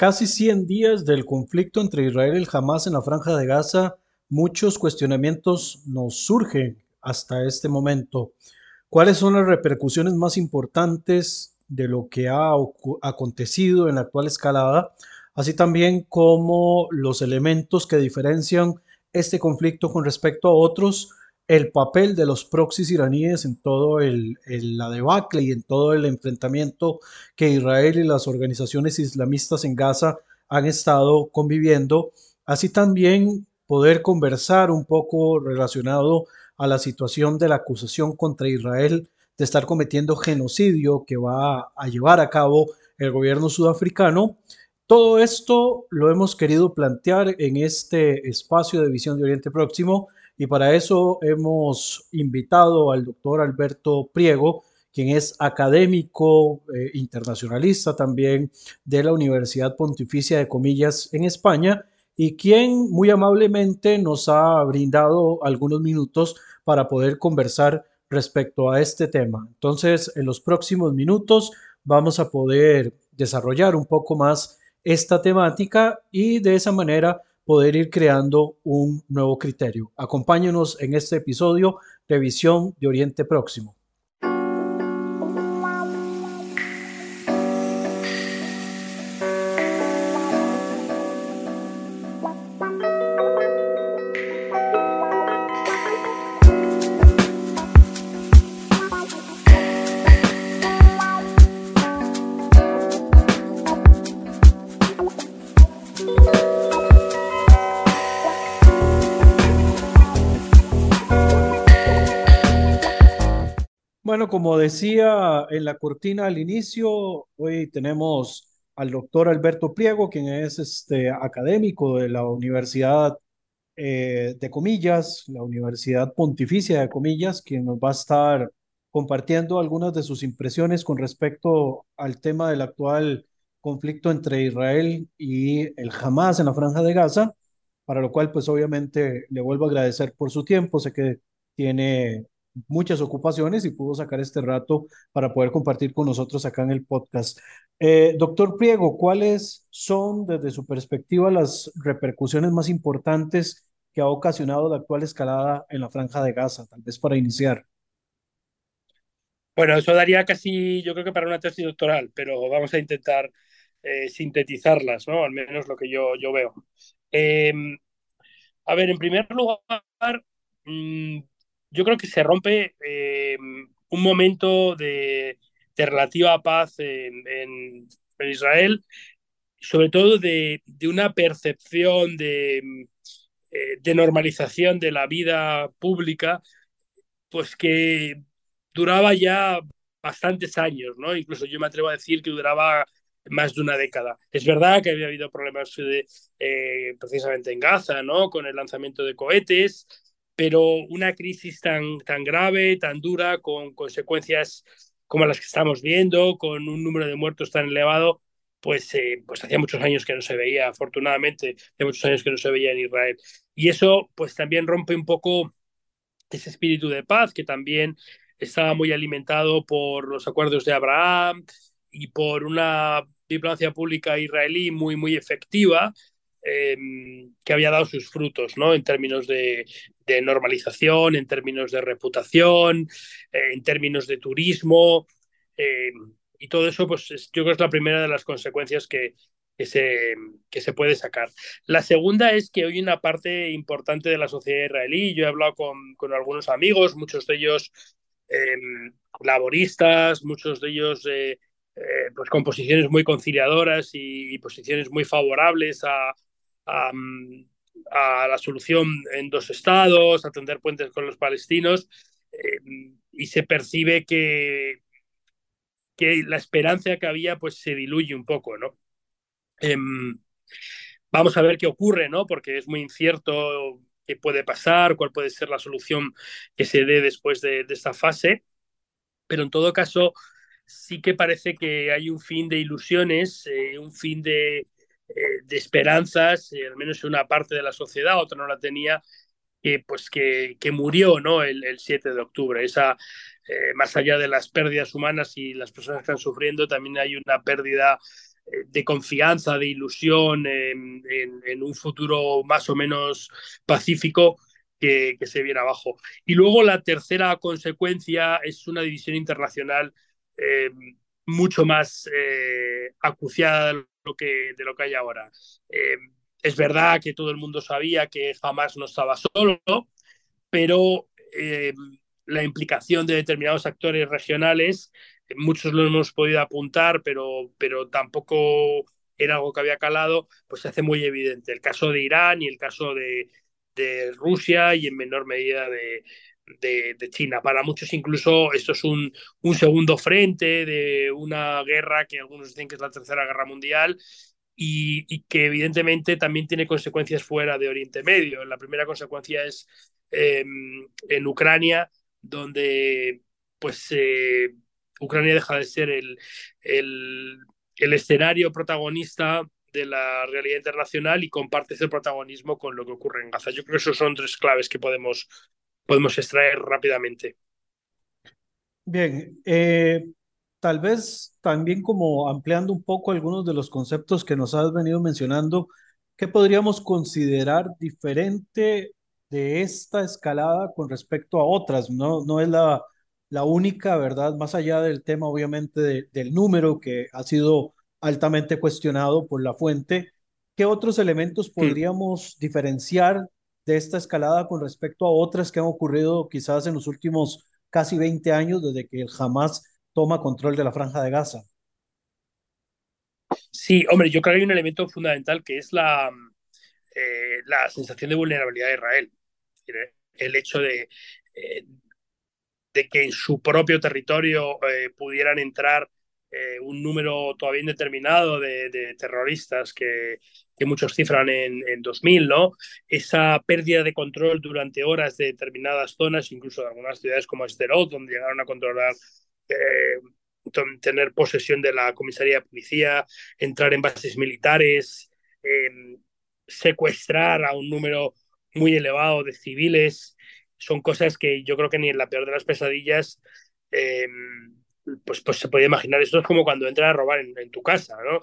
Casi 100 días del conflicto entre Israel y Hamas en la franja de Gaza, muchos cuestionamientos nos surgen hasta este momento. ¿Cuáles son las repercusiones más importantes de lo que ha acontecido en la actual escalada? Así también como los elementos que diferencian este conflicto con respecto a otros el papel de los proxies iraníes en todo el, la debacle y en todo el enfrentamiento que Israel y las organizaciones islamistas en Gaza han estado conviviendo, así también poder conversar un poco relacionado a la situación de la acusación contra Israel de estar cometiendo genocidio que va a llevar a cabo el gobierno sudafricano. Todo esto lo hemos querido plantear en este espacio de visión de Oriente Próximo y para eso hemos invitado al doctor Alberto Priego, quien es académico eh, internacionalista también de la Universidad Pontificia de Comillas en España y quien muy amablemente nos ha brindado algunos minutos para poder conversar respecto a este tema. Entonces, en los próximos minutos vamos a poder desarrollar un poco más esta temática y de esa manera poder ir creando un nuevo criterio. Acompáñenos en este episodio de Visión de Oriente Próximo. Como decía en la cortina al inicio, hoy tenemos al doctor Alberto Priego, quien es este, académico de la Universidad eh, de Comillas, la Universidad Pontificia de Comillas, quien nos va a estar compartiendo algunas de sus impresiones con respecto al tema del actual conflicto entre Israel y el Hamas en la franja de Gaza, para lo cual pues obviamente le vuelvo a agradecer por su tiempo, sé que tiene muchas ocupaciones y pudo sacar este rato para poder compartir con nosotros acá en el podcast. Eh, doctor Priego, ¿cuáles son desde su perspectiva las repercusiones más importantes que ha ocasionado la actual escalada en la franja de Gaza? Tal vez para iniciar. Bueno, eso daría casi, yo creo que para una tesis doctoral, pero vamos a intentar eh, sintetizarlas, ¿no? Al menos lo que yo, yo veo. Em, a ver, en primer lugar, mm, yo creo que se rompe eh, un momento de, relativa paz en, Israel, sobre todo de, una percepción eh, de, normalización de la vida pública, pues que duraba ya bastantes años, ¿no? Incluso yo me atrevo a decir que duraba más de una década. Es verdad que había habido problemas eh, precisamente en Gaza, ¿no? Con el lanzamiento de cohetes, pero una crisis tan, tan grave, tan dura, con consecuencias como las que estamos viendo, con un número de muertos tan elevado, pues, eh, pues hacía muchos años que no se veía, afortunadamente, hace muchos años que no se veía en Israel. Y eso pues también rompe un poco ese espíritu de paz que también estaba muy alimentado por los acuerdos de Abraham y por una diplomacia pública israelí muy, muy efectiva, Em, que había dado sus frutos, ¿no? En términos de, normalización, en términos de reputación, eh, en términos de turismo. Em, y todo eso, pues yo creo que es la primera de las consecuencias que, que, se, que se puede sacar. La segunda es que hoy una parte importante de la sociedad israelí, yo he hablado con, con algunos amigos, muchos de ellos em, laboristas, muchos de ellos eh, eh, pues con posiciones muy conciliadoras y posiciones muy favorables a, a, la solución en dos estados, a tender puentes con los palestinos, eh, y se percibe que, que la esperanza que había pues se diluye un poco, ¿no? Em, vamos a ver qué ocurre, ¿no? Porque es muy incierto qué puede pasar, cuál puede ser la solución que se dé después de, esta fase, pero en todo caso sí que parece que hay un fin de ilusiones, eh, un fin de, eh, de esperanzas, eh, al menos una parte de la sociedad, otra no la tenía, que, pues que, que murió ¿no? el, 7 de octubre. Esa, eh, más allá de las pérdidas humanas y las personas que están sufriendo, también hay una pérdida de confianza, de ilusión en, un futuro más o menos pacífico que, se viene abajo. Y luego la tercera consecuencia es una división internacional mucho más eh, acuciada de lo, que, de lo que hay ahora. Eh, es verdad que todo el mundo sabía que jamás no estaba solo, pero eh, la implicación de determinados actores regionales, muchos lo hemos podido apuntar, pero, pero tampoco era algo que había calado, pues se hace muy evidente. El caso de Irán y el caso de, de Rusia y en menor medida de, de, China. Para muchos incluso esto es un, un, segundo frente de una guerra que algunos dicen que es la tercera guerra mundial y, que evidentemente también tiene consecuencias fuera de Oriente Medio. La primera consecuencia es eh, en Ucrania, donde pues eh, Ucrania deja de ser el, el, el escenario protagonista de la realidad internacional y comparte ese protagonismo con lo que ocurre en Gaza. Yo creo que esos son tres claves que podemos, podemos extraer rápidamente. Bien, eh, tal vez también como ampliando un poco algunos de los conceptos que nos has venido mencionando, ¿qué podríamos considerar diferente de esta escalada con respecto a otras? No, no es la, la única, ¿verdad? Más allá del tema, obviamente, de, del número que ha sido altamente cuestionado por la fuente, ¿qué otros elementos podríamos sí. diferenciar de esta escalada con respecto a otras que han ocurrido quizás en los últimos casi 20 años desde que el Hamas toma control de la franja de Gaza? Sí, hombre, yo creo que hay un elemento fundamental que es la, eh, la sensación de vulnerabilidad de Israel. El hecho de, eh, de que en su propio territorio eh, pudieran entrar eh, un número todavía indeterminado de, de terroristas que, que, muchos cifran en, en 2000, ¿no? Esa pérdida de control durante horas de determinadas zonas, incluso de algunas ciudades como Esterot, donde llegaron a controlar, eh, tener posesión de la comisaría de policía, entrar en bases militares, eh, secuestrar a un número muy elevado de civiles, son cosas que yo creo que ni en la peor de las pesadillas eh, pues, pues se puede imaginar. Esto es como cuando entran a robar en, tu casa, ¿no?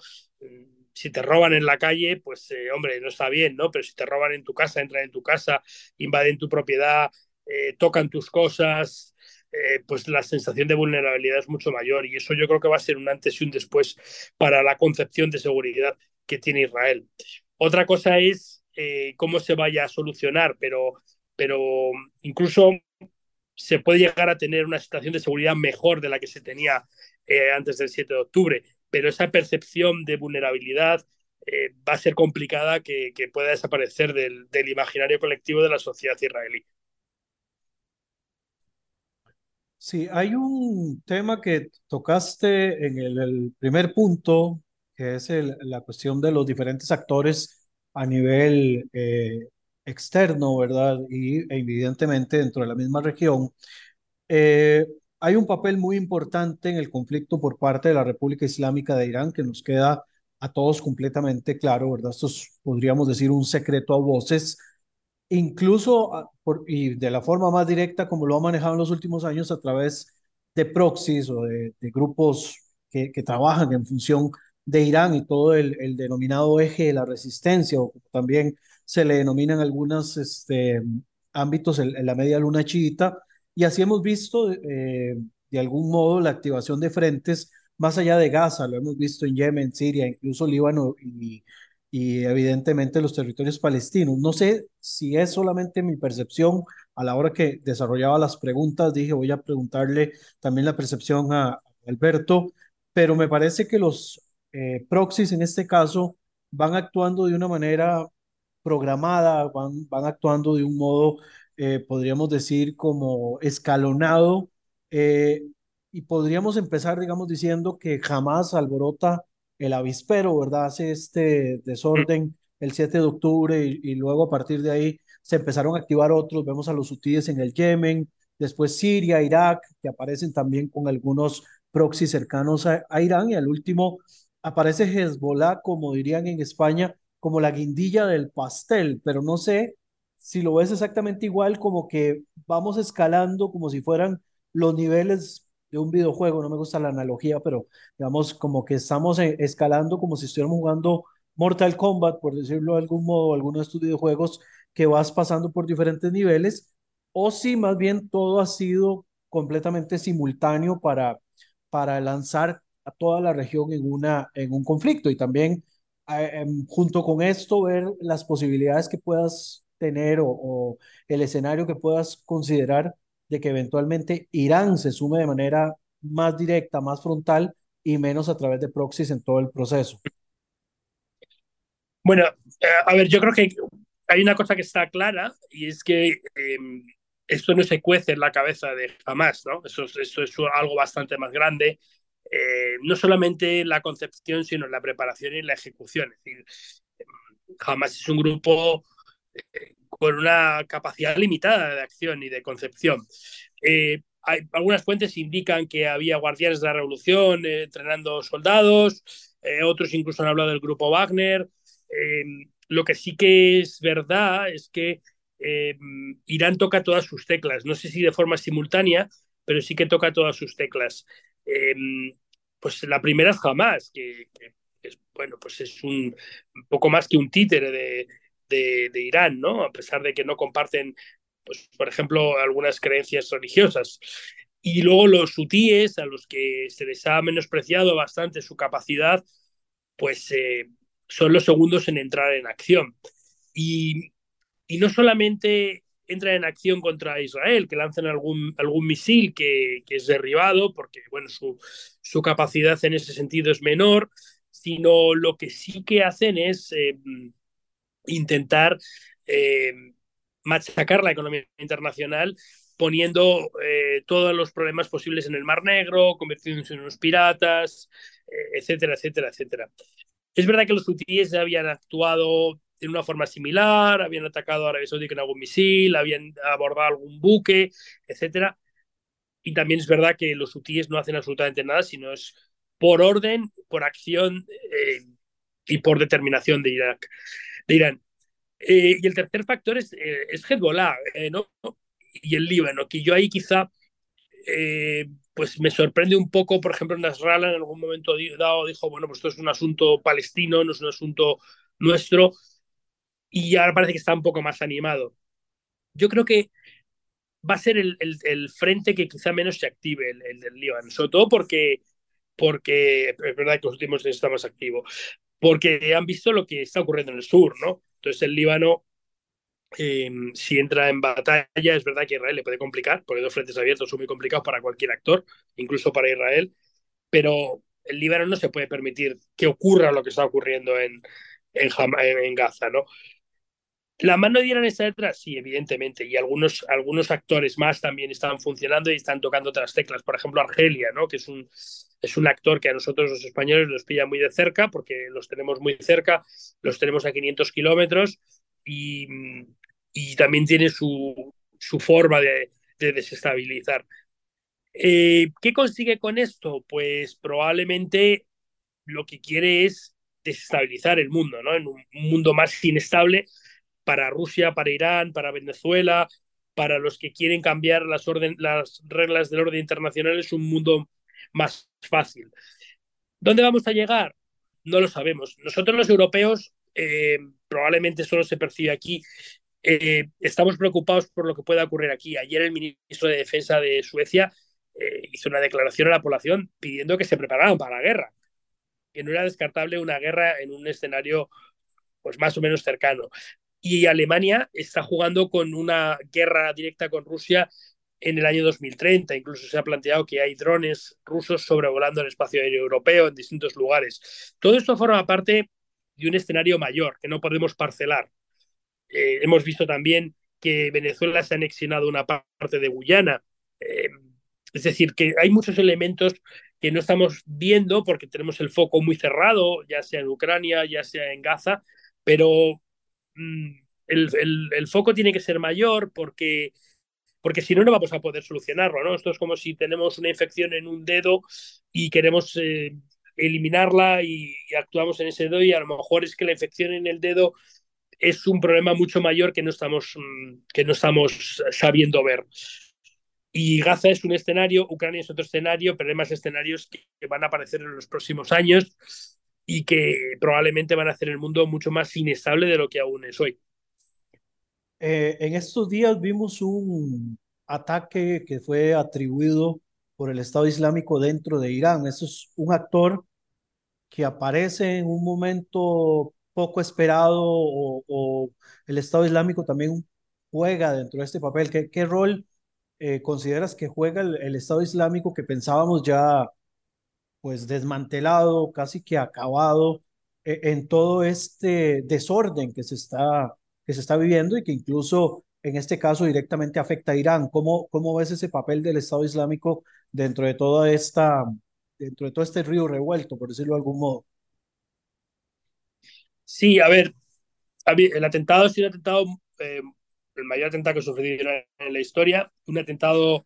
Si te roban en la calle, pues eh, hombre, no está bien, ¿no? Pero si te roban en tu casa, entran en tu casa, invaden tu propiedad, eh, tocan tus cosas, eh, pues la sensación de vulnerabilidad es mucho mayor y eso yo creo que va a ser un antes y un después para la concepción de seguridad que tiene Israel. Otra cosa es cómo se vaya a solucionar, pero, pero incluso se puede llegar a tener una situación de seguridad mejor de la que se tenía eh, antes del 7 de octubre, pero esa percepción de vulnerabilidad eh, va a ser complicada que, que pueda desaparecer del, del, imaginario colectivo de la sociedad israelí. Sí, hay un tema que tocaste en el, primer punto, que es la cuestión de los diferentes actores a nivel eh, externo, ¿verdad? Y evidentemente dentro de la misma región, eh, hay un papel muy importante en el conflicto por parte de la República Islámica de Irán que nos queda a todos completamente claro, ¿verdad? Esto es, podríamos decir, un secreto a voces, incluso a, por, y de la forma más directa como lo ha manejado en los últimos años a través de proxies o de, grupos que, trabajan en función de Irán y todo el denominado eje de la resistencia, o también se le denominan algunos este, ámbitos en, la media luna chiita, y así hemos visto eh, de algún modo la activación de frentes más allá de Gaza, lo hemos visto en Yemen, Siria, incluso Líbano y, y evidentemente los territorios palestinos. No sé si es solamente mi percepción, a la hora que desarrollaba las preguntas, dije voy a preguntarle también la percepción a Alberto, pero me parece que los eh, proxies en este caso van actuando de una manera programada, van, van actuando de un modo, eh, podríamos decir, como escalonado, eh, y podríamos empezar, digamos, diciendo que jamás alborota el avispero, ¿verdad? Hace este desorden el 7 de octubre y, luego a partir de ahí se empezaron a activar otros, vemos a los hutíes en el Yemen, después Siria, Irak, que aparecen también con algunos proxies cercanos a, a Irán, y al último aparece Hezbollah, como dirían en España, como la guindilla del pastel, pero no sé si lo ves exactamente igual, como que vamos escalando como si fueran los niveles de un videojuego, no me gusta la analogía, pero digamos como que estamos eh, escalando como si estuviéramos jugando Mortal Kombat, por decirlo de algún modo, alguno de estos videojuegos que vas pasando por diferentes niveles, o si más bien todo ha sido completamente simultáneo para, para lanzar a toda la región en, una, en un conflicto. Y también em, junto con esto ver las posibilidades que puedas tener o, o el escenario que puedas considerar de que eventualmente Irán se sume de manera más directa, más frontal y menos a través de proxies en todo el proceso. Bueno, eh, a ver, yo creo que hay una cosa que está clara y es que eh, esto no se cuece en la cabeza de jamás, ¿no? Eso, eso es algo bastante más grande. Eh, no solamente la concepción, sino la preparación y la ejecución. Es decir, jamás es un grupo eh, con una capacidad limitada de acción y de concepción. Eh, hay, algunas fuentes indican que había guardianes de la revolución entrenando soldados, otros incluso han hablado del grupo Wagner. lo que sí que es verdad es que Irán toca todas sus teclas, no sé si de forma simultánea, pero sí que toca todas sus teclas. Pues la primera es jamás, que, es, bueno, pues es un, poco más que un títere de, de, de, Irán, ¿no? A pesar de que no comparten, pues, por ejemplo, algunas creencias religiosas. Y luego los hutíes, a los que se les ha menospreciado bastante su capacidad, pues eh, son los segundos en entrar en acción. Y, y no solamente entran en acción contra Israel, que lanzan algún, algún misil que, que es derribado, porque bueno, su, su, capacidad en ese sentido es menor, sino lo que sí que hacen es eh, intentar eh, machacar la economía internacional poniendo eh, todos los problemas posibles en el Mar Negro, convirtiéndose en unos piratas, etcétera, etcétera, etcétera. Es verdad que los hutíes ya habían actuado de una forma similar, habían atacado a Arabia Saudí con algún misil, habían abordado algún buque, etcétera. Y también es verdad que los hutíes no hacen absolutamente nada, sino es por orden, por acción eh, y por determinación de Irak de Irán. Eh, y el tercer factor es, eh, es Hezbollah, eh, ¿no? Y el Líbano, que yo ahí quizá eh, pues me sorprende un poco, por ejemplo, Nasrallah en algún momento dado dijo, bueno, pues esto es un asunto palestino, no es un asunto nuestro, y ahora parece que está un poco más animado. Yo creo que va a ser el, el, frente que quizá menos se active, el, el del Líbano, sobre todo porque, porque es verdad que los últimos días está más activo, porque han visto lo que está ocurriendo en el sur, ¿no? Entonces el Líbano, eh, si entra en batalla, es verdad que Israel le puede complicar, porque dos frentes abiertos son muy complicados para cualquier actor, incluso para Israel, pero el Líbano no se puede permitir que ocurra lo que está ocurriendo en, en, en Gaza, ¿no? ¿La mano de Irán está detrás? Sí, evidentemente. Y algunos, algunos actores más también están funcionando y están tocando otras teclas. Por ejemplo, Argelia, ¿no? que es un, es un actor que a nosotros los españoles nos pilla muy de cerca porque los tenemos muy cerca, los tenemos a 500 kilómetros y, y, también tiene su, su forma de, de desestabilizar. Eh, ¿Qué consigue con esto? Pues probablemente lo que quiere es desestabilizar el mundo, ¿no? En un mundo más inestable para Rusia, para Irán, para Venezuela, para los que quieren cambiar las, reglas del orden internacional, es un mundo más fácil. ¿Dónde vamos a llegar? No lo sabemos. Nosotros los europeos, eh, probablemente solo se percibe aquí, eh, estamos preocupados por lo que pueda ocurrir aquí. Ayer el ministro de Defensa de Suecia eh, hizo una declaración a la población pidiendo que se prepararan para la guerra, que no era descartable una guerra en un escenario pues más o menos cercano y Alemania está jugando con una guerra directa con Rusia en el año 2030. Incluso se ha planteado que hay drones rusos sobrevolando el espacio aéreo europeo en distintos lugares. Todo esto forma parte de un escenario mayor que no podemos parcelar. Eh, hemos visto también que Venezuela se ha anexionado una parte de Guyana. Eh, es decir, que hay muchos elementos que no estamos viendo porque tenemos el foco muy cerrado, ya sea en Ucrania, ya sea en Gaza, pero el, el, el, foco tiene que ser mayor porque, porque si no, no vamos a poder solucionarlo. ¿no? Esto es como si tenemos una infección en un dedo y queremos eh, eliminarla y, y, actuamos en ese dedo y a lo mejor es que la infección en el dedo es un problema mucho mayor que no estamos, mm, que no estamos sabiendo ver. Y Gaza es un escenario, Ucrania es otro escenario, pero hay más escenarios que van a aparecer en los próximos años y que probablemente van a hacer el mundo mucho más inestable de lo que aún es hoy. Eh, en estos días vimos un ataque que fue atribuido por el Estado Islámico dentro de Irán. Eso es un actor que aparece en un momento poco esperado o, el Estado Islámico también juega dentro de este papel. ¿Qué, qué rol eh, consideras que juega el, el, Estado Islámico que pensábamos ya pues desmantelado, casi que acabado eh, en todo este desorden que se está que se está viviendo y que incluso en este caso directamente afecta a Irán. ¿Cómo, cómo ves ese papel del Estado Islámico dentro de toda esta, dentro de todo este río revuelto, por decirlo de algún modo? Sí, a ver, el atentado sido un atentado, eh, el mayor atentado que ha sufrido en la historia, un atentado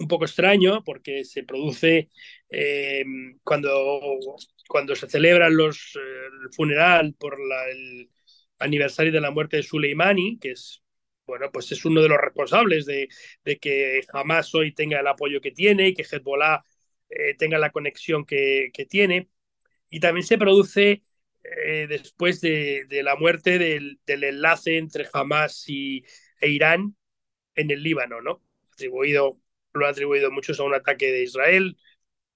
un poco extraño porque se produce eh, cuando, cuando se celebran los, eh, el funeral por la, el, aniversario de la muerte de Soleimani, que es, bueno, pues es uno de los responsables de, de que Hamas hoy tenga el apoyo que tiene y que Hezbollah eh, tenga la conexión que, tiene. Y también se produce después de, de, la muerte del, del, enlace entre Hamas y, e Irán en el Líbano, ¿no? Atribuido, lo han atribuido muchos a un ataque de Israel,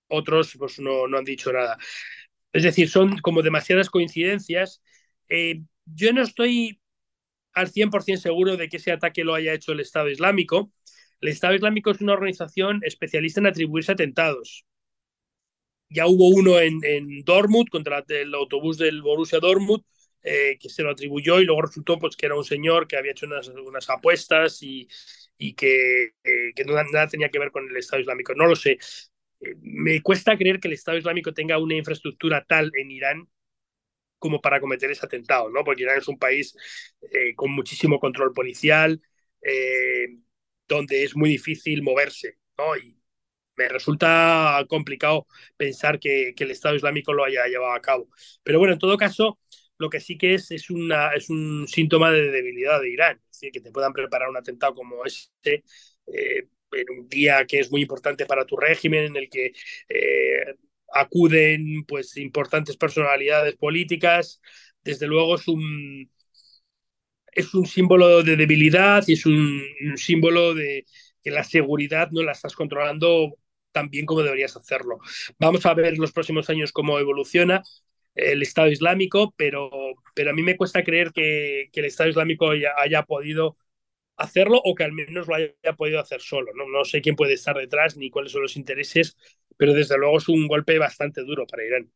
otros pues no, no han dicho nada. Es decir, son como demasiadas coincidencias. Eh, yo no estoy al 100% seguro de que ese ataque lo haya hecho el Estado Islámico. El Estado Islámico es una organización especialista en atribuirse atentados. Ya hubo uno en, en Dortmund contra el autobús del Borussia Dortmund eh, que se lo atribuyó y luego resultó pues, que era un señor que había hecho unas, unas apuestas y, y que, eh, nada tenía que ver con el Estado Islámico. No lo sé. Eh, me cuesta creer que el Estado Islámico tenga una infraestructura tal en Irán como para cometer ese atentado, ¿no? Porque Irán es un país eh, con muchísimo control policial, donde es muy difícil moverse, ¿no? Y me resulta complicado pensar que, el Estado Islámico lo haya llevado a cabo. Pero bueno, en todo caso, lo que sí que es es, una, es un síntoma de debilidad de Irán, es decir, que te puedan preparar un atentado como este. Eh, en un día que es muy importante para tu régimen, en el que eh, acuden pues importantes personalidades políticas. Desde luego es un, es un símbolo de debilidad y es un, un símbolo de que la seguridad no la estás controlando tan bien como deberías hacerlo. Vamos a ver los próximos años cómo evoluciona el Estado Islámico, pero, pero a mí me cuesta creer que, que el Estado Islámico haya, podido hacerlo o que al menos lo haya podido hacer solo. ¿no? no sé quién puede estar detrás ni cuáles son los intereses, pero desde luego es un golpe bastante duro para Irán.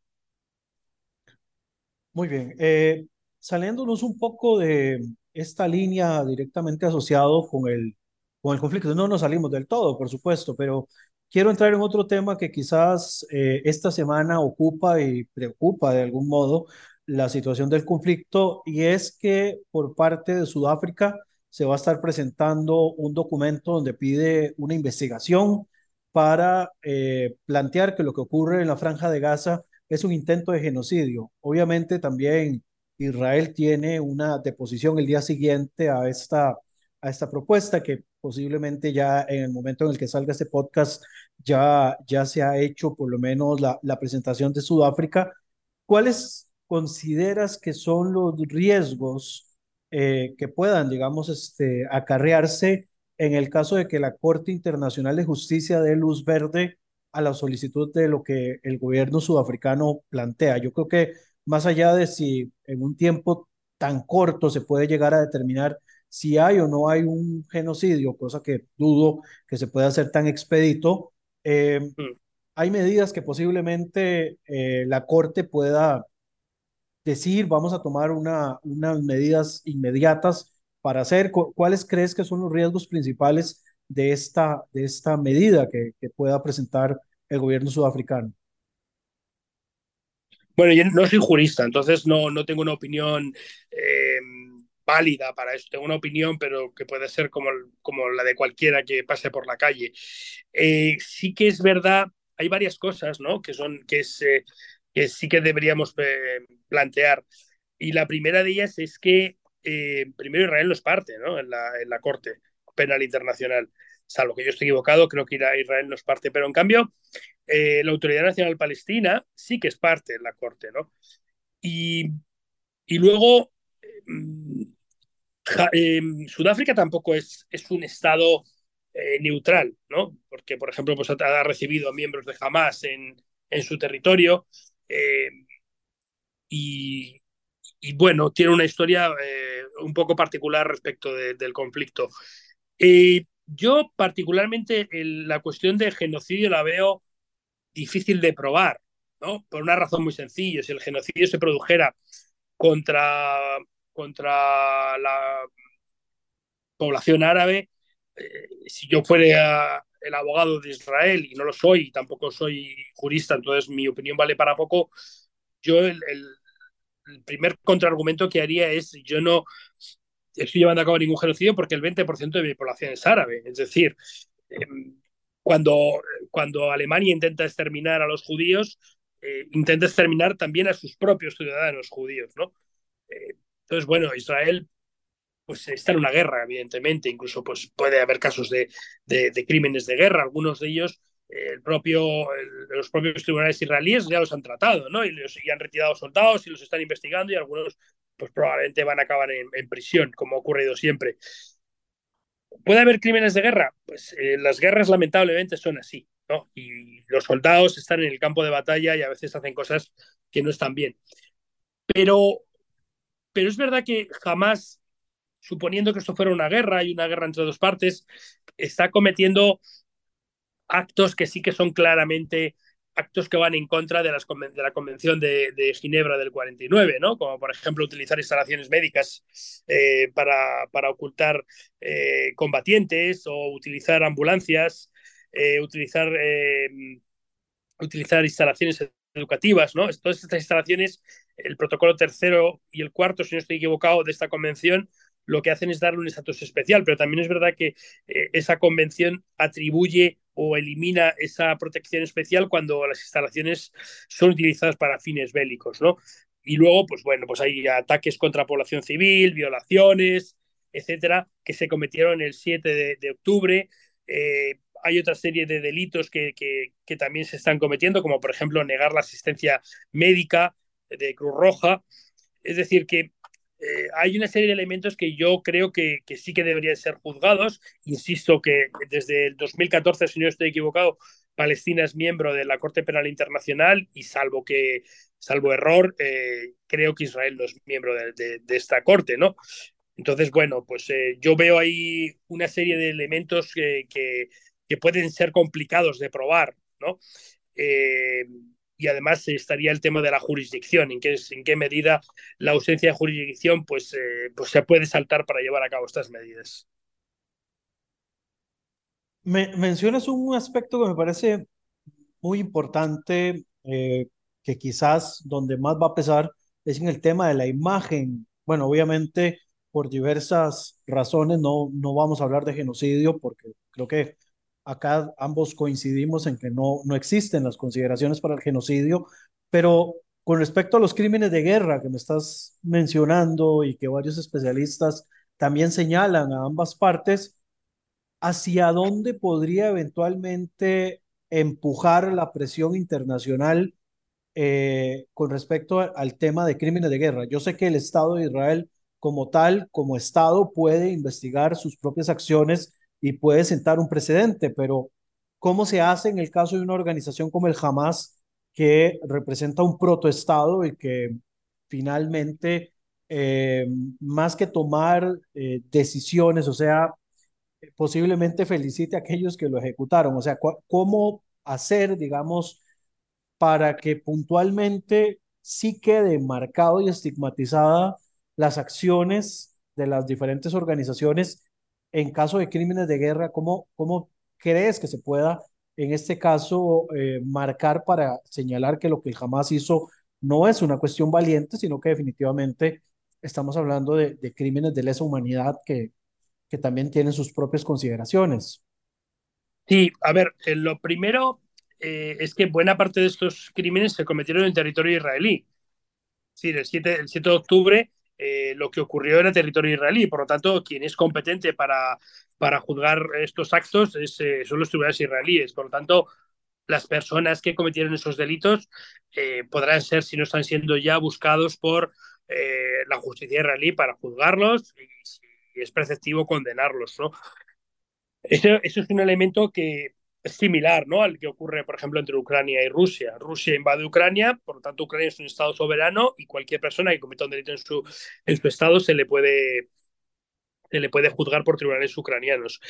Muy bien. Eh, saliéndonos un poco de esta línea directamente asociado con el, con el conflicto, no nos salimos del todo, por supuesto, pero quiero entrar en otro tema que quizás eh, esta semana ocupa y preocupa de algún modo la situación del conflicto y es que por parte de Sudáfrica se va a estar presentando un documento donde pide una investigación para eh, plantear que lo que ocurre en la franja de Gaza es un intento de genocidio. Obviamente también Israel tiene una deposición el día siguiente a esta, a esta propuesta que posiblemente ya en el momento en el que salga este podcast ya, ya se ha hecho por lo menos la, la presentación de Sudáfrica. ¿Cuáles consideras que son los riesgos eh, que puedan, digamos, este, acarrearse en el caso de que la Corte Internacional de Justicia dé luz verde a la solicitud de lo que el gobierno sudafricano plantea. Yo creo que más allá de si en un tiempo tan corto se puede llegar a determinar si hay o no hay un genocidio, cosa que dudo que se pueda hacer tan expedito, eh, mm. hay medidas que posiblemente eh, la Corte pueda decir, vamos a tomar una, unas medidas inmediatas para hacer? ¿Cuáles crees que son los riesgos principales de esta, de esta medida que, que pueda presentar el gobierno sudafricano? Bueno, yo no soy jurista, entonces no, no tengo una opinión eh, válida para eso. Tengo una opinión, pero que puede ser como, como la de cualquiera que pase por la calle. Eh, sí que es verdad, hay varias cosas, ¿no? Que son, que es, eh, que sí que deberíamos eh, plantear. Y la primera de ellas es que eh, primero Israel no es parte ¿no? En, la, en la Corte Penal Internacional. salvo que yo esté equivocado, creo que Israel no es parte, pero en cambio eh, la Autoridad Nacional Palestina sí que es parte de la Corte, ¿no? Y, y luego eh, Sudáfrica tampoco es, es un Estado eh, neutral, ¿no? Porque, por ejemplo, pues ha, recibido a miembros de Hamas en, en su territorio y, y, bueno, tiene una historia un poco particular respecto del conflicto. yo particularmente la cuestión del genocidio la veo difícil de probar, ¿no? Por una razón muy sencilla. Si el genocidio se produjera contra, contra la población árabe, eh, si yo fuera el abogado de Israel y no lo soy, y tampoco soy jurista, entonces mi opinión vale para poco, yo el, primer contraargumento que haría es yo no estoy llevando a cabo ningún genocidio porque el 20% de mi población es árabe. Es decir, em, cuando, cuando Alemania intenta exterminar a los judíos, eh, intenta exterminar también a sus propios ciudadanos judíos, ¿no? Eh, entonces, bueno, Israel pues está en una guerra, evidentemente, incluso pues puede haber casos de, de, crímenes de guerra, algunos de ellos el propio, los propios tribunales israelíes ya los han tratado, ¿no? Y, los, y han retirado soldados y los están investigando y algunos pues probablemente van a acabar en, en prisión, como ha ocurrido siempre. ¿Puede haber crímenes de guerra? Pues eh, las guerras lamentablemente son así, ¿no? Y los soldados están en el campo de batalla y a veces hacen cosas que no están bien. Pero, pero es verdad que jamás, suponiendo que esto fuera una guerra y una guerra entre dos partes, está cometiendo actos que sí que son claramente actos que van en contra de, las, de la Convención de, Ginebra del 49, ¿no? Como por ejemplo utilizar instalaciones médicas eh, para, para, ocultar eh, combatientes o utilizar ambulancias, eh, utilizar, utilizar instalaciones educativas, ¿no? Todas estas instalaciones, el protocolo tercero y el cuarto, si no estoy equivocado, de esta convención, lo que hacen es darle un estatus especial, pero también es verdad que esa convención atribuye o elimina esa protección especial cuando las instalaciones son utilizadas para fines bélicos, ¿no? Y luego, pues bueno, pues hay ataques contra población civil, violaciones, etcétera, que se cometieron el 7 de, octubre. Eh, hay otra serie de delitos que, que, también se están cometiendo, como por ejemplo negar la asistencia médica de Cruz Roja. Es decir, que eh, hay una serie de elementos que yo creo que, que, sí que deberían ser juzgados. Insisto que desde el 2014, si no estoy equivocado, Palestina es miembro de la Corte Penal Internacional y salvo que, salvo error, eh, creo que Israel no es miembro de, de, esta Corte, ¿no? Entonces, bueno, pues eh, yo veo ahí una serie de elementos que, que, que pueden ser complicados de probar, ¿no? y además estaría el tema de la jurisdicción, en qué, en qué medida la ausencia de jurisdicción pues, eh, pues se puede saltar para llevar a cabo estas medidas. Me, mencionas un aspecto que me parece muy importante, eh, que quizás donde más va a pesar es en el tema de la imagen. Bueno, obviamente por diversas razones no, no vamos a hablar de genocidio porque creo que Acá ambos coincidimos en que no, no existen las consideraciones para el genocidio, pero con respecto a los crímenes de guerra que me estás mencionando y que varios especialistas también señalan a ambas partes, ¿hacia dónde podría eventualmente empujar la presión internacional eh, con respecto al tema de crímenes de guerra? Yo sé que el Estado de Israel como tal, como Estado, puede investigar sus propias acciones y puede sentar un precedente, pero ¿cómo se hace en el caso de una organización como el Hamas que representa un protoestado y que finalmente, eh, más que tomar eh, decisiones, o sea, posiblemente felicite a aquellos que lo ejecutaron, o sea, ¿cómo hacer, digamos, para que puntualmente sí quede marcado y estigmatizada las acciones de las diferentes organizaciones en caso de crímenes de guerra, ¿cómo, cómo crees que se pueda, en este caso, eh, marcar para señalar que lo que Hamas hizo no es una cuestión valiente, sino que definitivamente estamos hablando de, de crímenes de lesa humanidad que, que también tienen sus propias consideraciones? Sí, a ver, eh, lo primero eh, es que buena parte de estos crímenes se cometieron en territorio israelí. Es decir, el 7, el 7 de octubre eh, lo que ocurrió era territorio israelí. Por lo tanto, quien es competente para, para juzgar estos actos es, eh, son los tribunales israelíes. Por lo tanto, las personas que cometieron esos delitos eh, podrán ser, si no están siendo ya, buscados por la justicia israelí para juzgarlos y si es preceptivo condenarlos. ¿no? Eso, eso es un elemento que similar ¿no? al que ocurre, por ejemplo, entre Ucrania y Rusia. Rusia invade Ucrania, por lo tanto, Ucrania es un Estado soberano y cualquier persona que cometa un delito en su, en su Estado se le puede se le puede juzgar por tribunales ucranianos.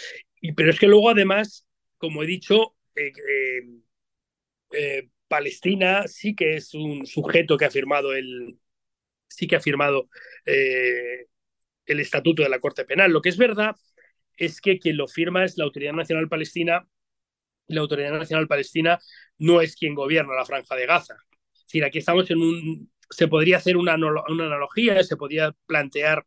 Y, pero es que luego, además, como he dicho, eh, eh, eh, Palestina sí que es un sujeto que ha firmado el sí que ha firmado el estatuto de la Corte Penal. Lo que es verdad es que quien lo firma es la Autoridad Nacional Palestina la Autoridad Nacional Palestina no es quien gobierna la franja de Gaza. Es decir, aquí estamos en un... Se podría hacer una, una analogía, se podría plantear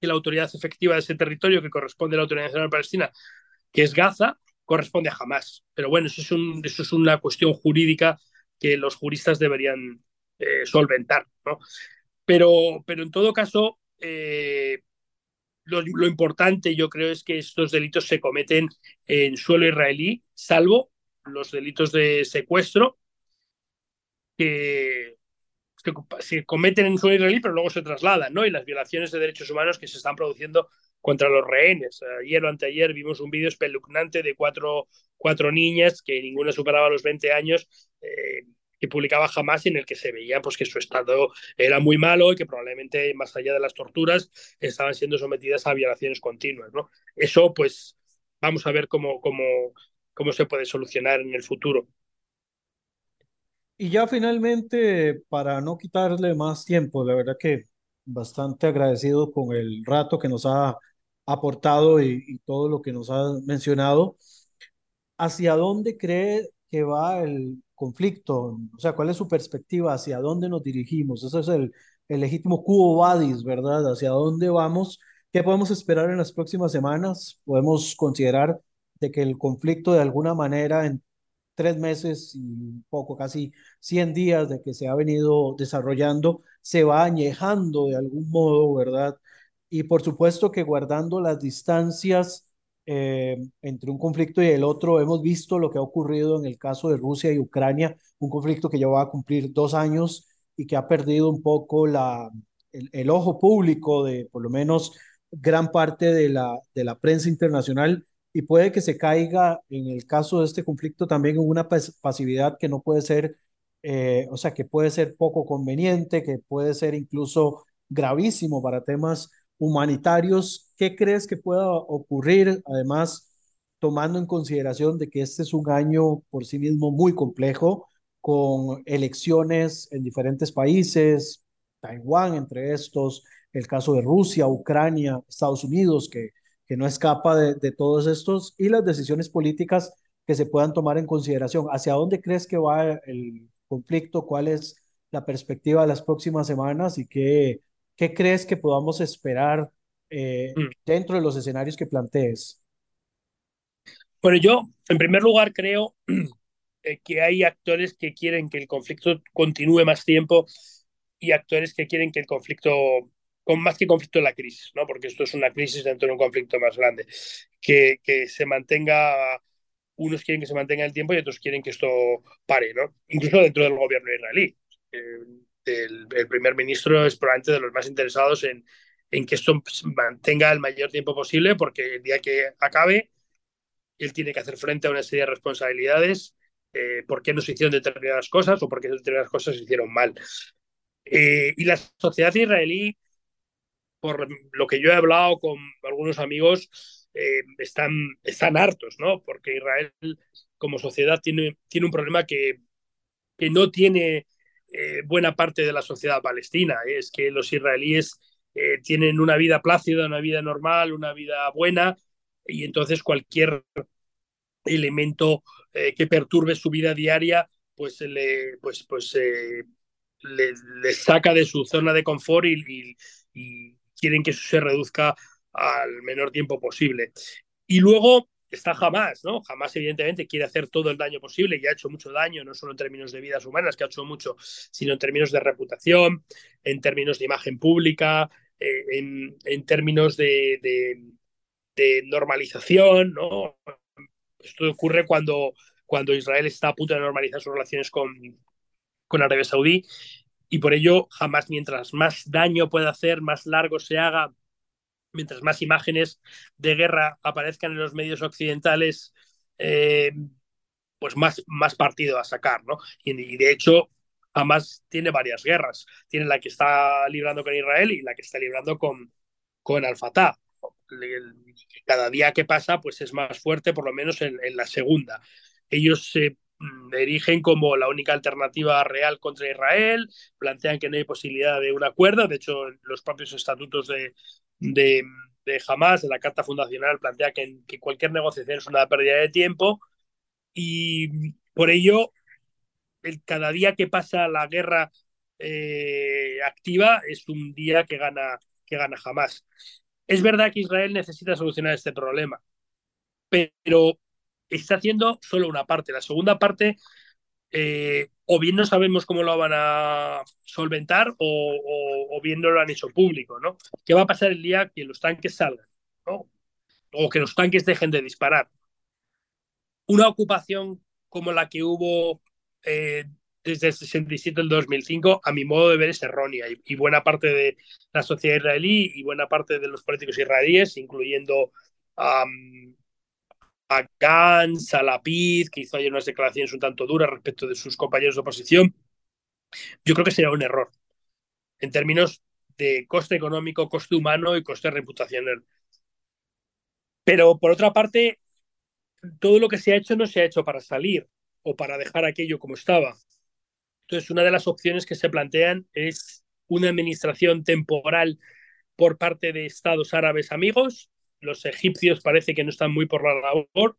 que la autoridad efectiva de ese territorio que corresponde a la Autoridad Nacional Palestina, que es Gaza, corresponde a Hamas. Pero bueno, eso es, un, eso es una cuestión jurídica que los juristas deberían eh, solventar. Pero, pero en todo caso, eh, lo, importante yo creo es que estos delitos se cometen en suelo israelí, salvo los delitos de secuestro que, se cometen en suelo israelí pero luego se trasladan, ¿no? Y las violaciones de derechos humanos que se están produciendo contra los rehenes. Ayer o anteayer vimos un vídeo espeluznante de cuatro, cuatro niñas que ninguna superaba los 20 años. Eh, que publicaba jamás en el que se veía pues, que su estado era muy malo y que probablemente más allá de las torturas estaban siendo sometidas a violaciones continuas. ¿no? Eso pues vamos a ver cómo, cómo, cómo se puede solucionar en el futuro. Y ya finalmente, para no quitarle más tiempo, la verdad que bastante agradecido con el rato que nos ha aportado y, y todo lo que nos ha mencionado. ¿Hacia dónde cree que va el conflicto? O sea, ¿cuál es su perspectiva? ¿Hacia dónde nos dirigimos? Ese es el, el legítimo cubo vadis, ¿verdad? ¿Hacia dónde vamos? ¿Qué podemos esperar en las próximas semanas? Podemos considerar de que el conflicto de alguna manera en tres meses y poco, casi 100 días de que se ha venido desarrollando, se va añejando de algún modo, ¿verdad? Y por supuesto que guardando las distancias eh, entre un conflicto y el otro. Hemos visto lo que ha ocurrido en el caso de Rusia y Ucrania, un conflicto que ya a cumplir dos años y que ha perdido un poco el, ojo público de por lo menos gran parte de la, prensa internacional y puede que se caiga en el caso de este conflicto también una pasividad que no puede ser, eh, o sea, que puede ser poco conveniente, que puede ser incluso gravísimo para temas humanitarios, ¿qué crees que pueda ocurrir? Además, tomando en consideración de que este es un año por sí mismo muy complejo, con elecciones en diferentes países, Taiwán entre estos, el caso de Rusia, Ucrania, Estados Unidos, que, que no escapa de, de todos estos, y las decisiones políticas que se puedan tomar en consideración. ¿Hacia dónde crees que va el conflicto? ¿Cuál es la perspectiva de las próximas semanas y qué ¿Qué crees que podamos esperar eh, mm. dentro de los escenarios que plantees? Bueno, yo en primer lugar creo eh, que hay actores que quieren que el conflicto continúe más tiempo y actores que quieren que el conflicto, con más que conflicto, la crisis, ¿no? porque esto es una crisis dentro de un conflicto más grande, que, que se mantenga, unos quieren que se mantenga el tiempo y otros quieren que esto pare, ¿no? incluso dentro del gobierno israelí. Eh, el, primer ministro es probablemente de los más interesados en, en que esto se mantenga el mayor tiempo posible, porque el día que acabe, él tiene que hacer frente a una serie de responsabilidades, eh, por qué no se hicieron determinadas cosas o por qué determinadas cosas se hicieron mal. Eh, y la sociedad israelí, por lo que yo he hablado con algunos amigos, eh, están, están hartos, ¿no? Porque Israel como sociedad tiene, tiene un problema que, que no tiene eh, buena parte de la sociedad palestina. Es que los israelíes eh, tienen una vida plácida, una vida normal, una vida buena, y entonces cualquier elemento eh, que perturbe su vida diaria, pues le, pues, pues, le, saca de su zona de confort y, y quieren que eso se reduzca al menor tiempo posible. Y luego está jamás, ¿no? Jamás, evidentemente, quiere hacer todo el daño posible y ha hecho mucho daño, no solo en términos de vidas humanas, que ha hecho mucho, sino en términos de reputación, en términos de imagen pública, eh, en, en, términos de, de, de, normalización, ¿no? Esto ocurre cuando, cuando Israel está a punto de normalizar sus relaciones con, con Arabia Saudí y por ello jamás mientras más daño pueda hacer, más largo se haga, mientras más imágenes de guerra aparezcan en los medios occidentales, eh, pues más, más partido a sacar, ¿no? Y, de hecho, Hamas tiene varias guerras. Tiene la que está librando con Israel y la que está librando con, con Al-Fatah. Cada día que pasa, pues es más fuerte, por lo menos en, en la segunda. Ellos se erigen como la única alternativa real contra Israel, plantean que no hay posibilidad de un acuerdo, de hecho los propios estatutos de, de, de Hamas, de la Carta Fundacional, plantea que, que, cualquier negociación es una pérdida de tiempo y por ello el, cada día que pasa la guerra eh, activa es un día que gana, que gana Hamas. Es verdad que Israel necesita solucionar este problema, pero está haciendo solo una parte. La segunda parte, eh, o bien no sabemos cómo lo van a solventar, o, o, bien no lo han hecho público, ¿no? ¿Qué va a pasar el día que los tanques salgan? O que los tanques dejen de disparar. Una ocupación como la que hubo eh, desde el 67 al 2005, a mi modo de ver, es errónea. Y, y, buena parte de la sociedad israelí y buena parte de los políticos israelíes, incluyendo um, a Gantz, a Lapid, que hizo ayer unas declaraciones un tanto duras respecto de sus compañeros de oposición, yo creo que será un error en términos de coste económico, coste humano y coste reputacional. Pero por otra parte, todo lo que se ha hecho no se ha hecho para salir o para dejar aquello como estaba. Entonces, una de las opciones que se plantean es una administración temporal por parte de estados árabes amigos. Los egipcios parece que no están muy por la labor.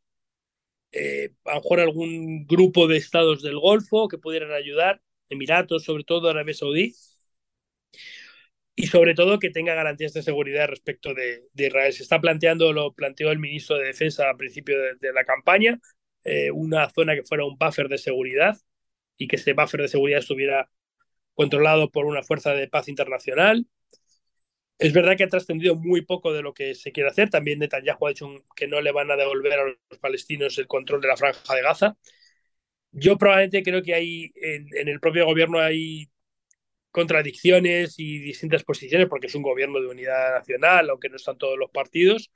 Eh, a lo mejor algún grupo de estados del Golfo que pudieran ayudar, Emiratos, sobre todo Arabia Saudí, y sobre todo que tenga garantías de seguridad respecto de, Israel. Se está planteando, lo planteó el ministro de Defensa al principio de, de la campaña, eh, una zona que fuera un buffer de seguridad y que ese buffer de seguridad estuviera controlado por una fuerza de paz internacional. Es verdad que ha trascendido muy poco de lo que se quiere hacer. También Netanyahu ha dicho que no le van a devolver a los palestinos el control de la franja de Gaza. Yo probablemente creo que hay en, en el propio gobierno hay contradicciones y distintas posiciones porque es un gobierno de unidad nacional, aunque no están todos los partidos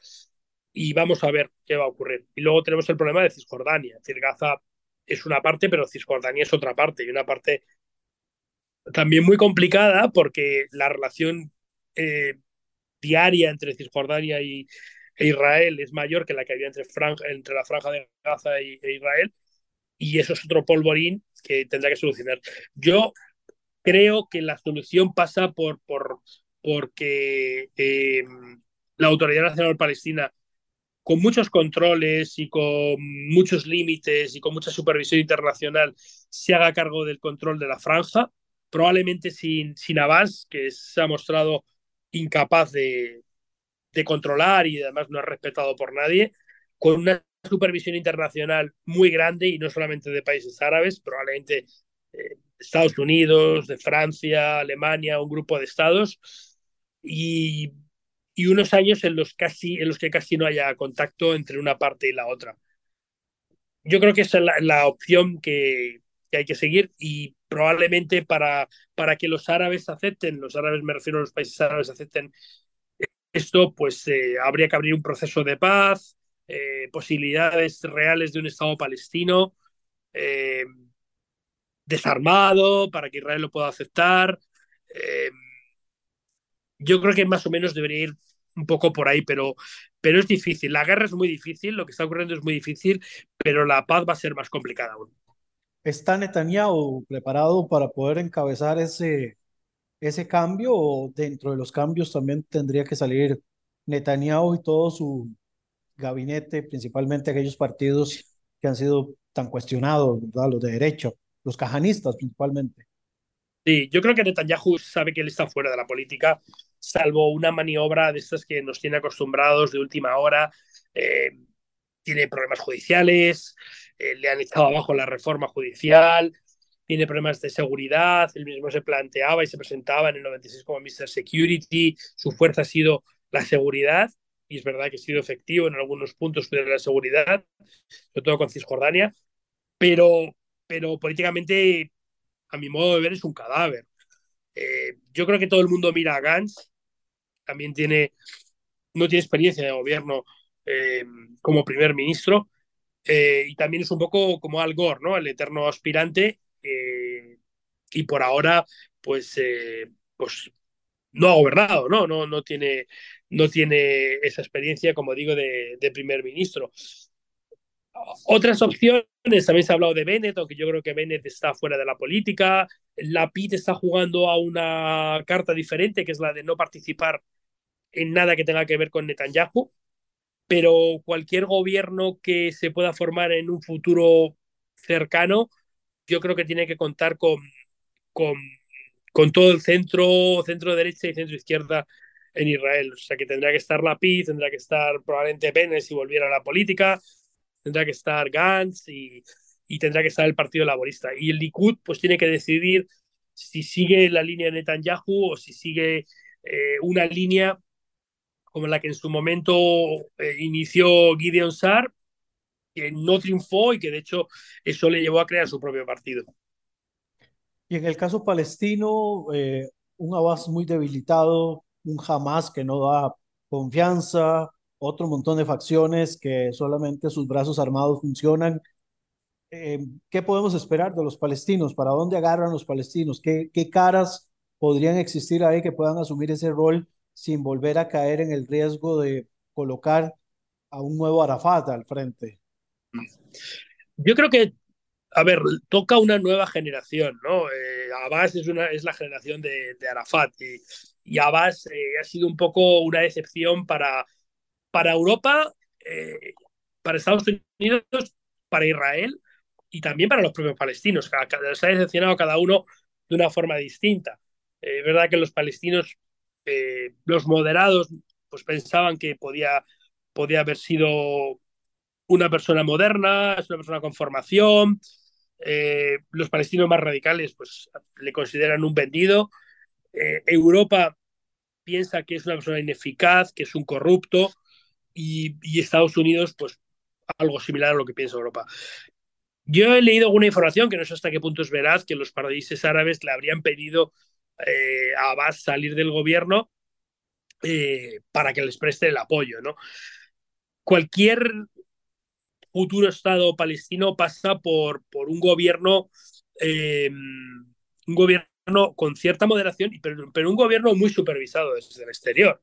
y vamos a ver qué va a ocurrir. Y luego tenemos el problema de Cisjordania. Es decir, Gaza es una parte, pero Cisjordania es otra parte, y una parte también muy complicada porque la relación eh, diaria entre Cisjordania y, e Israel es mayor que la que había entre, entre la franja de Gaza y, e Israel, y eso es otro polvorín que tendrá que solucionar. Yo creo que la solución pasa por, por porque eh, la Autoridad Nacional Palestina con muchos controles y con muchos límites y con mucha supervisión internacional se haga cargo del control de la franja, probablemente sin, sin Abbas, que se ha mostrado incapaz de, de controlar y además no es respetado por nadie, con una supervisión internacional muy grande y no solamente de países árabes, probablemente eh, Estados Unidos, de Francia, Alemania, un grupo de estados, y y unos años en los, casi, en los que casi no haya contacto entre una parte y la otra. Yo creo que esa es la, la opción que, que, hay que seguir y probablemente para, para que los árabes acepten, los árabes me refiero a los países árabes acepten esto, pues eh, habría que abrir un proceso de paz, eh, posibilidades reales de un Estado palestino eh, desarmado para que Israel lo pueda aceptar. Yo creo que más o menos debería ir un poco por ahí, pero, pero es difícil. La guerra es muy difícil, lo que está ocurriendo es muy difícil, pero la paz va a ser más complicada aún. ¿Está Netanyahu preparado para poder encabezar ese, ese cambio o dentro de los cambios también tendría que salir Netanyahu y todo su gabinete, principalmente aquellos partidos que han sido tan cuestionados, los de derecha, los cajanistas principalmente? Sí, yo creo que Netanyahu sabe que él está fuera de la política, salvo una maniobra de estas que nos tiene acostumbrados de última hora. Eh, tiene problemas judiciales, eh, le han echado abajo la reforma judicial, tiene problemas de seguridad, él mismo se planteaba y se presentaba en el 96 como Mr. Security, su fuerza ha sido la seguridad, y es verdad que ha sido efectivo en algunos puntos de la seguridad, sobre todo con Cisjordania, pero, pero políticamente, a mi modo de ver, es un cadáver. Eh, yo creo que todo el mundo mira a Gantz, también tiene, no tiene experiencia de gobierno eh, como primer ministro, eh, y también es un poco como Al Gore, ¿no? El eterno aspirante, y por ahora, pues, pues no ha gobernado, ¿no? No, no, tiene, no tiene esa experiencia, como digo, de, de primer ministro. Otras opciones, también se ha hablado de Bennett, aunque yo creo que Bennett está fuera de la política. La PIT está jugando a una carta diferente, que es la de no participar en nada que tenga que ver con Netanyahu. Pero cualquier gobierno que se pueda formar en un futuro cercano, yo creo que tiene que contar con, con, con todo el centro, centro derecha y centro izquierda en Israel. O sea que tendrá que estar la PIT, tendrá que estar probablemente Bennett si volviera a la política tendrá que estar Gantz y, y tendrá que estar el Partido Laborista. Y el Likud pues tiene que decidir si sigue la línea de Netanyahu o si sigue eh, una línea como la que en su momento eh, inició Gideon Sar, que no triunfó y que de hecho eso le llevó a crear su propio partido. Y en el caso palestino, eh, un Abbas muy debilitado, un Hamas que no da confianza, otro montón de facciones que solamente sus brazos armados funcionan. Eh, ¿Qué podemos esperar de los palestinos? ¿Para dónde agarran los palestinos? ¿Qué, ¿Qué caras podrían existir ahí que puedan asumir ese rol sin volver a caer en el riesgo de colocar a un nuevo Arafat al frente? Yo creo que, a ver, toca una nueva generación, ¿no? Eh, Abbas es, una, es la generación de, de Arafat y, y Abbas eh, ha sido un poco una decepción para, para Europa, eh, para Estados Unidos, para Israel y también para los propios palestinos. Se ha decepcionado cada uno de una forma distinta. Es verdad que los palestinos, eh, los moderados, pues pensaban que podía, podía haber sido una persona moderna, una persona con formación. los palestinos más radicales, pues le consideran un vendido. Europa piensa que es una persona ineficaz, que es un corrupto y, Estados Unidos, pues algo similar a lo que piensa Europa. Yo he leído alguna información, que no sé hasta qué punto es veraz, que los países árabes le habrían pedido eh, a Abbas salir del gobierno eh, para que les preste el apoyo. ¿no? Cualquier futuro Estado palestino pasa por, por un gobierno, eh, un gobierno con cierta moderación, pero, un gobierno muy supervisado desde el exterior.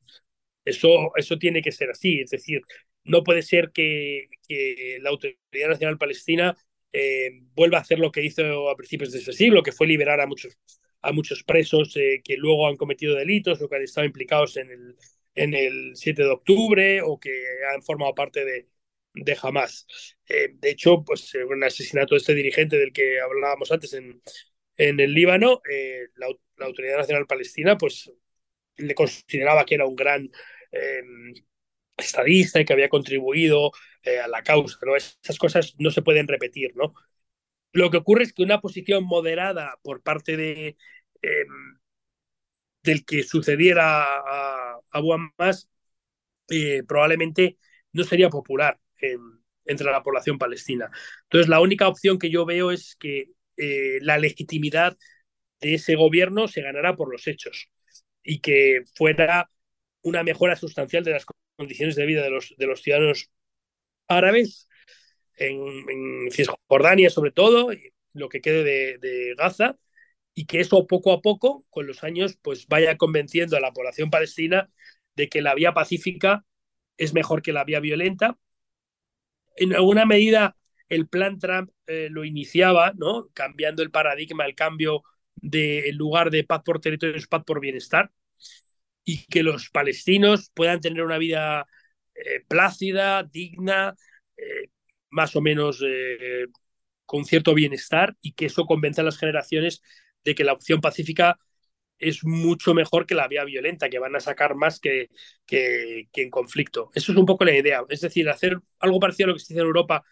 Eso, eso tiene que ser así, es decir, no puede ser que, la Autoridad Nacional Palestina vuelva a hacer lo que hizo a principios de ese siglo, que fue liberar a muchos, a muchos presos eh, que luego han cometido delitos o que han estado implicados en el, en el 7 de octubre o que han formado parte de, de Hamas. Eh, de hecho, pues un asesinato de este dirigente del que hablábamos antes en, en el Líbano, la, la, Autoridad Nacional Palestina pues le consideraba que era un gran eh, estadista y que había contribuido eh, a la causa. ¿no? Esas cosas no se pueden repetir. ¿no? Lo que ocurre es que una posición moderada por parte de, eh, del que sucediera a Abu Amas probablemente no sería popular entre la población palestina. Entonces, la única opción que yo veo es que la legitimidad de ese gobierno se ganará por los hechos y que fuera una mejora sustancial de las condiciones de vida de los, de los ciudadanos árabes en, Cisjordania sobre todo, lo que quede de, de, Gaza, y que eso poco a poco, con los años, pues vaya convenciendo a la población palestina de que la vía pacífica es mejor que la vía violenta. En alguna medida, el plan Trump eh, lo iniciaba, ¿no? Cambiando el paradigma, el cambio de, en lugar de paz por territorios, paz por bienestar, y que los palestinos puedan tener una vida eh, plácida, digna, más o menos eh, con cierto bienestar, y que eso convenza a las generaciones de que la opción pacífica es mucho mejor que la vía violenta, que van a sacar más que, que, en conflicto. Eso es un poco la idea. Es decir, hacer algo parecido a lo que se hace en Europa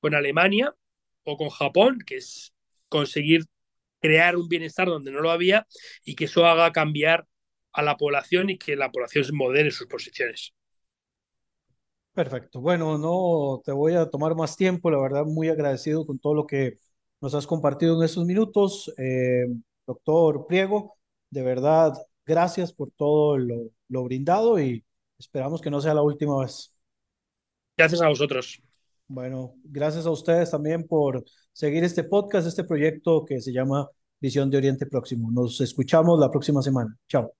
con Alemania o con Japón, que es conseguir crear un bienestar donde no lo había y que eso haga cambiar a la población y que la población modere sus posiciones. Perfecto. Bueno, no te voy a tomar más tiempo, la verdad, muy agradecido con todo lo que nos has compartido en estos minutos. Eh, doctor Priego, de verdad, gracias por todo lo, lo brindado y esperamos que no sea la última vez. Gracias a vosotros. Bueno, gracias a ustedes también por seguir este podcast, este proyecto que se llama Visión de Oriente Próximo. Nos escuchamos la próxima semana. Chao.